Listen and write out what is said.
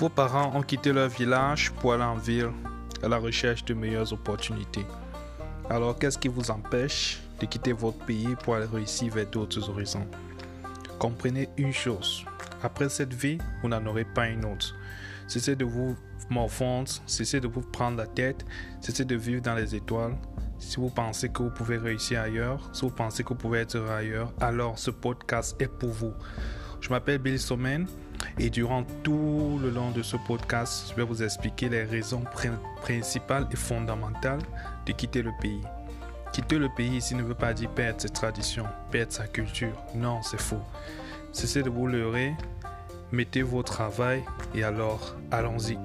Vos parents ont quitté leur village pour aller en ville à la recherche de meilleures opportunités. Alors qu'est-ce qui vous empêche de quitter votre pays pour aller réussir vers d'autres horizons? Comprenez une chose, après cette vie, vous n'en aurez pas une autre. Cessez de vous morfondre, cessez de vous prendre la tête, cessez de vivre dans les étoiles. Si vous pensez que vous pouvez réussir ailleurs, si vous pensez que vous pouvez être ailleurs, alors ce podcast est pour vous. Je m'appelle Bill Somen et durant tout le long de ce podcast, je vais vous expliquer les raisons principales et fondamentales de quitter le pays. Quitter le pays ici ne veut pas dire perdre ses traditions, perdre sa culture. Non, c'est faux. Cessez de vous leurrer, mettez vos travail et alors allons-y.